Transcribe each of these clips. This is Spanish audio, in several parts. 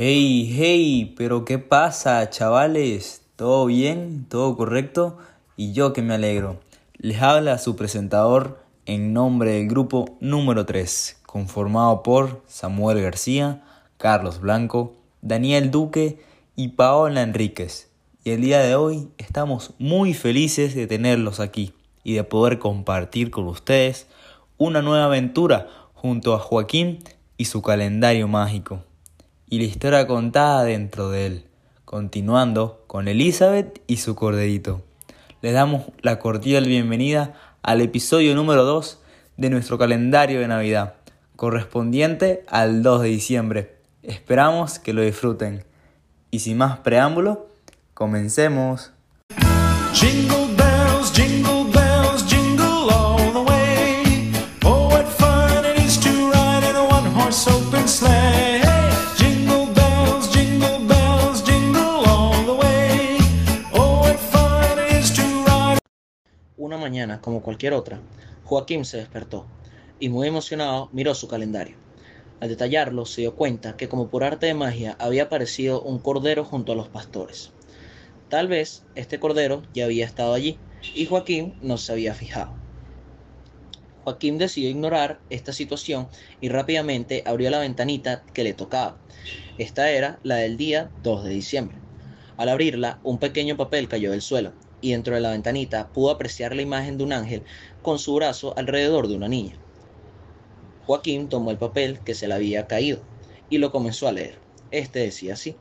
Hey, hey, pero ¿qué pasa, chavales? ¿Todo bien? ¿Todo correcto? Y yo que me alegro. Les habla su presentador en nombre del grupo número 3, conformado por Samuel García, Carlos Blanco, Daniel Duque y Paola Enríquez. Y el día de hoy estamos muy felices de tenerlos aquí y de poder compartir con ustedes una nueva aventura junto a Joaquín y su calendario mágico y la historia contada dentro de él, continuando con Elizabeth y su corderito. Les damos la cordial bienvenida al episodio número 2 de nuestro calendario de Navidad, correspondiente al 2 de diciembre. Esperamos que lo disfruten. Y sin más preámbulo, comencemos. Jingle bells, jingle bells, jingle all the way. Oh, what fun it is to ride in a one horse open sleigh. Jingle bells, jingle bells, jingle all the way. Oh, what fun it is to ride. Una mañana, como cualquier otra, Joaquín se despertó y muy emocionado miró su calendario. Al detallarlo, se dio cuenta que como por arte de magia había aparecido un cordero junto a los pastores. Tal vez este cordero ya había estado allí y Joaquín no se había fijado. Joaquín decidió ignorar esta situación y rápidamente abrió la ventanita que le tocaba. Esta era la del día 2 de diciembre. Al abrirla, un pequeño papel cayó del suelo y dentro de la ventanita pudo apreciar la imagen de un ángel con su brazo alrededor de una niña. Joaquín tomó el papel que se le había caído y lo comenzó a leer. Este decía así.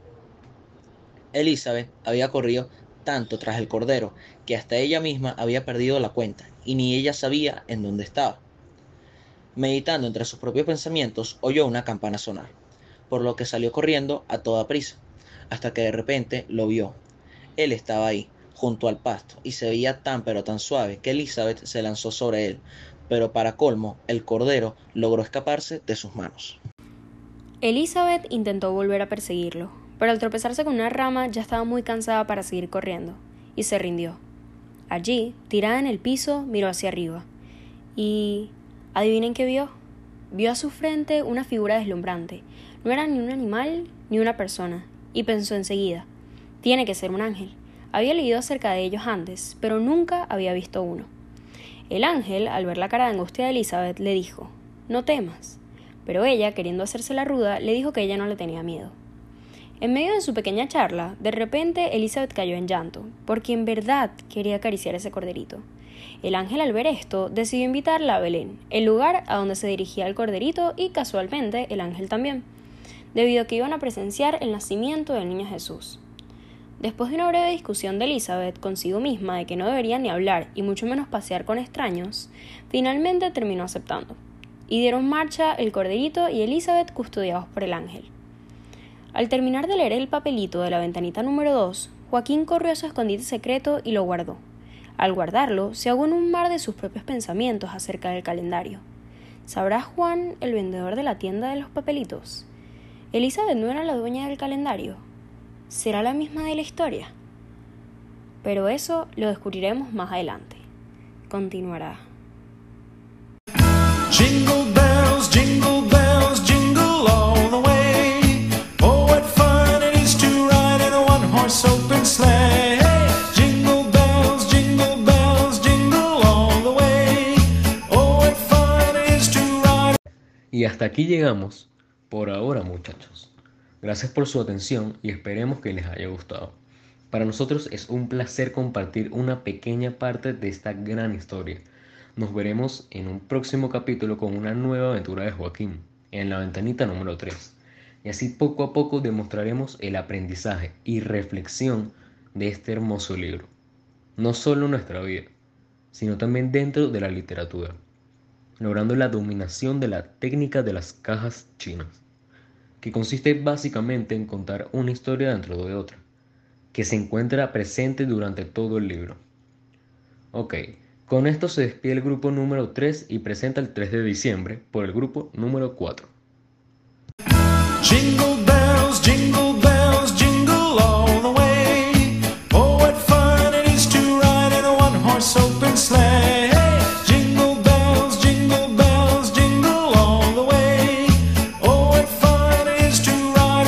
Elizabeth había corrido tanto tras el cordero que hasta ella misma había perdido la cuenta y ni ella sabía en dónde estaba. Meditando entre sus propios pensamientos, oyó una campana sonar, por lo que salió corriendo a toda prisa, hasta que de repente lo vio. Él estaba ahí, junto al pasto, y se veía tan pero tan suave que Elizabeth se lanzó sobre él, pero para colmo, el cordero logró escaparse de sus manos. Elizabeth intentó volver a perseguirlo, pero al tropezarse con una rama ya estaba muy cansada para seguir corriendo, y se rindió. Allí, tirada en el piso, miró hacia arriba. Y... ¿adivinen qué vio? Vio a su frente una figura deslumbrante. No era ni un animal ni una persona, y pensó enseguida, tiene que ser un ángel. Había leído acerca de ellos antes, pero nunca había visto uno. El ángel, al ver la cara de angustia de Elizabeth, le dijo, No temas. Pero ella, queriendo hacerse la ruda, le dijo que ella no le tenía miedo. En medio de su pequeña charla, de repente Elizabeth cayó en llanto, porque en verdad quería acariciar ese corderito. El ángel al ver esto decidió invitarla a Belén, el lugar a donde se dirigía el corderito y casualmente el ángel también, debido a que iban a presenciar el nacimiento del niño Jesús. Después de una breve discusión de Elizabeth consigo misma de que no debería ni hablar y mucho menos pasear con extraños, finalmente terminó aceptando. Y dieron marcha el corderito y Elizabeth custodiados por el ángel. Al terminar de leer el papelito de la ventanita número 2, Joaquín corrió a su escondite secreto y lo guardó. Al guardarlo, se ahogó en un mar de sus propios pensamientos acerca del calendario. ¿Sabrá Juan, el vendedor de la tienda de los papelitos? ¿Elizabeth no era la dueña del calendario? ¿Será la misma de la historia? Pero eso lo descubriremos más adelante. Continuará. Jingle bells, jingle bells, jingle all the way. Oh, what fun it is to ride in a one horse open sleigh. Jingle bells, jingle bells, jingle all the way. Oh, what fun it is to ride. Y hasta aquí llegamos por ahora muchachos. Gracias por su atención y esperemos que les haya gustado. Para nosotros es un placer compartir una pequeña parte de esta gran historia. Nos veremos en un próximo capítulo con una nueva aventura de Joaquín, en la ventanita número 3. Y así poco a poco demostraremos el aprendizaje y reflexión de este hermoso libro. No solo en nuestra vida, sino también dentro de la literatura, logrando la dominación de la técnica de las cajas chinas que consiste básicamente en contar una historia dentro de otra, que se encuentra presente durante todo el libro. Ok, con esto se despide el grupo número 3 y presenta el 3 de diciembre por el grupo número 4. Jingle bells, jingle bells, jingle all the way. Oh, what fun it is to ride in a one horse open.